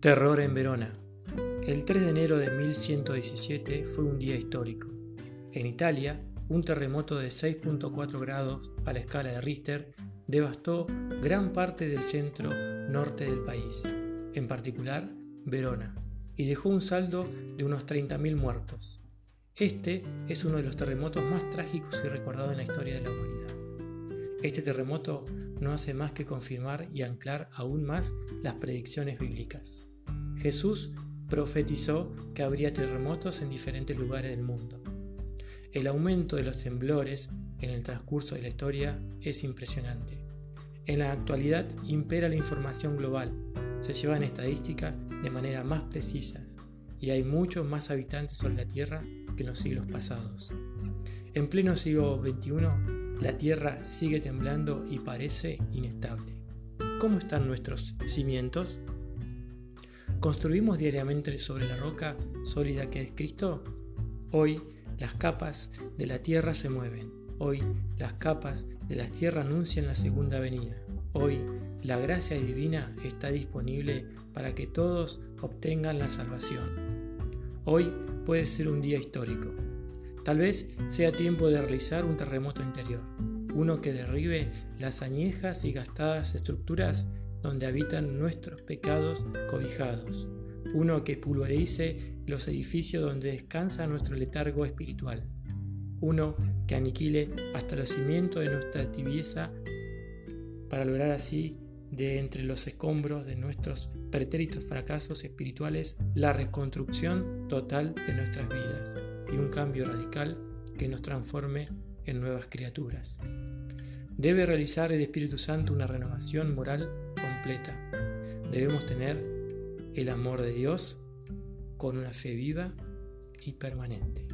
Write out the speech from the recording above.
Terror en Verona. El 3 de enero de 1117 fue un día histórico. En Italia, un terremoto de 6.4 grados a la escala de Richter devastó gran parte del centro norte del país, en particular Verona, y dejó un saldo de unos 30.000 muertos. Este es uno de los terremotos más trágicos y recordados en la historia de la humanidad. Este terremoto no hace más que confirmar y anclar aún más las predicciones bíblicas. Jesús profetizó que habría terremotos en diferentes lugares del mundo. El aumento de los temblores en el transcurso de la historia es impresionante. En la actualidad impera la información global, se llevan estadísticas de manera más precisa y hay muchos más habitantes sobre la Tierra que en los siglos pasados. En pleno siglo XXI, la Tierra sigue temblando y parece inestable. ¿Cómo están nuestros cimientos? ¿Construimos diariamente sobre la roca sólida que es Cristo? Hoy las capas de la tierra se mueven. Hoy las capas de la tierra anuncian la segunda venida. Hoy la gracia divina está disponible para que todos obtengan la salvación. Hoy puede ser un día histórico. Tal vez sea tiempo de realizar un terremoto interior, uno que derribe las añejas y gastadas estructuras donde habitan nuestros pecados cobijados, uno que pulverice los edificios donde descansa nuestro letargo espiritual, uno que aniquile hasta los cimientos de nuestra tibieza para lograr así de entre los escombros de nuestros pretéritos fracasos espirituales la reconstrucción total de nuestras vidas y un cambio radical que nos transforme en nuevas criaturas. Debe realizar el Espíritu Santo una renovación moral Debemos tener el amor de Dios con una fe viva y permanente.